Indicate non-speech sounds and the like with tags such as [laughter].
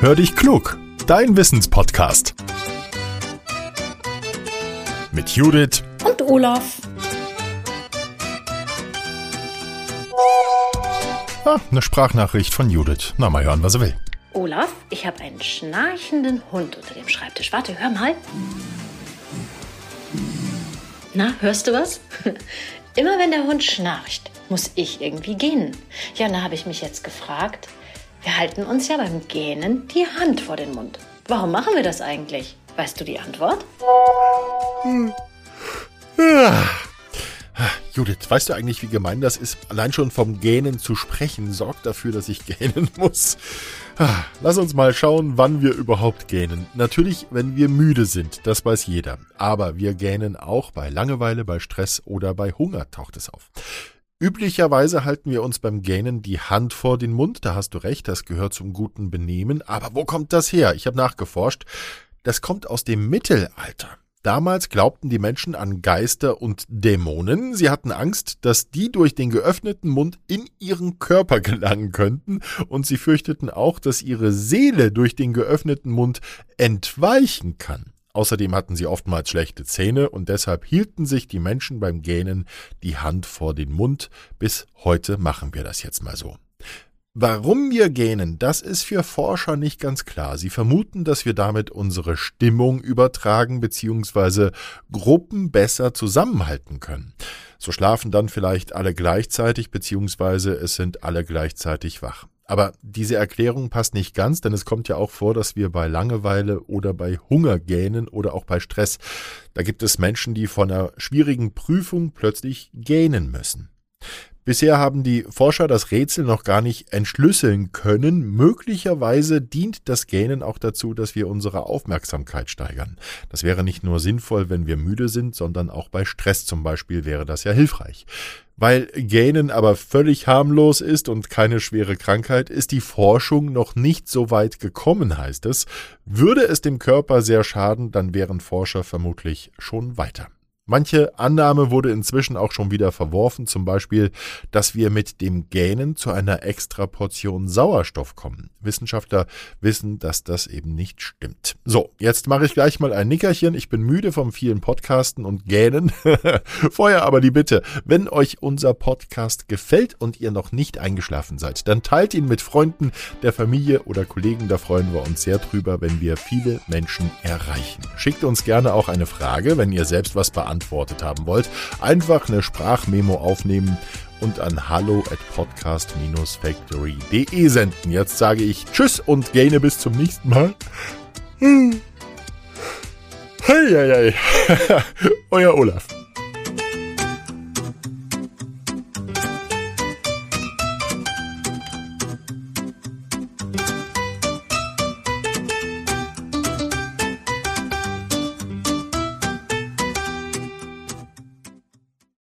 Hör dich klug, dein Wissenspodcast. Mit Judith und Olaf. Ah, eine Sprachnachricht von Judith. Na, mal hören, was er will. Olaf, ich habe einen schnarchenden Hund unter dem Schreibtisch. Warte, hör mal. Na, hörst du was? [laughs] Immer wenn der Hund schnarcht, muss ich irgendwie gähnen. Ja, da habe ich mich jetzt gefragt, wir halten uns ja beim Gähnen die Hand vor den Mund. Warum machen wir das eigentlich? Weißt du die Antwort? Hm. Judith, weißt du eigentlich, wie gemein das ist? Allein schon vom Gähnen zu sprechen sorgt dafür, dass ich [laughs] gähnen muss. Lass uns mal schauen, wann wir überhaupt gähnen. Natürlich, wenn wir müde sind, das weiß jeder. Aber wir gähnen auch bei Langeweile, bei Stress oder bei Hunger taucht es auf. Üblicherweise halten wir uns beim Gähnen die Hand vor den Mund, da hast du recht, das gehört zum guten Benehmen. Aber wo kommt das her? Ich habe nachgeforscht. Das kommt aus dem Mittelalter. Damals glaubten die Menschen an Geister und Dämonen. Sie hatten Angst, dass die durch den geöffneten Mund in ihren Körper gelangen könnten, und sie fürchteten auch, dass ihre Seele durch den geöffneten Mund entweichen kann. Außerdem hatten sie oftmals schlechte Zähne und deshalb hielten sich die Menschen beim Gähnen die Hand vor den Mund. Bis heute machen wir das jetzt mal so. Warum wir gähnen, das ist für Forscher nicht ganz klar. Sie vermuten, dass wir damit unsere Stimmung übertragen bzw. Gruppen besser zusammenhalten können. So schlafen dann vielleicht alle gleichzeitig bzw. es sind alle gleichzeitig wach. Aber diese Erklärung passt nicht ganz, denn es kommt ja auch vor, dass wir bei Langeweile oder bei Hunger gähnen oder auch bei Stress. Da gibt es Menschen, die von einer schwierigen Prüfung plötzlich gähnen müssen. Bisher haben die Forscher das Rätsel noch gar nicht entschlüsseln können. Möglicherweise dient das Gähnen auch dazu, dass wir unsere Aufmerksamkeit steigern. Das wäre nicht nur sinnvoll, wenn wir müde sind, sondern auch bei Stress zum Beispiel wäre das ja hilfreich. Weil Gähnen aber völlig harmlos ist und keine schwere Krankheit, ist die Forschung noch nicht so weit gekommen, heißt es. Würde es dem Körper sehr schaden, dann wären Forscher vermutlich schon weiter. Manche Annahme wurde inzwischen auch schon wieder verworfen, zum Beispiel, dass wir mit dem Gähnen zu einer extra Portion Sauerstoff kommen. Wissenschaftler wissen, dass das eben nicht stimmt. So, jetzt mache ich gleich mal ein Nickerchen. Ich bin müde vom vielen Podcasten und Gähnen. [laughs] Vorher aber die Bitte, wenn euch unser Podcast gefällt und ihr noch nicht eingeschlafen seid, dann teilt ihn mit Freunden, der Familie oder Kollegen. Da freuen wir uns sehr drüber, wenn wir viele Menschen erreichen. Schickt uns gerne auch eine Frage, wenn ihr selbst was beantwortet beantwortet haben wollt, einfach eine Sprachmemo aufnehmen und an hallo at podcast-factory.de senden. Jetzt sage ich Tschüss und gerne bis zum nächsten Mal. Hm. Hey, hey, hey. [laughs] Euer Olaf.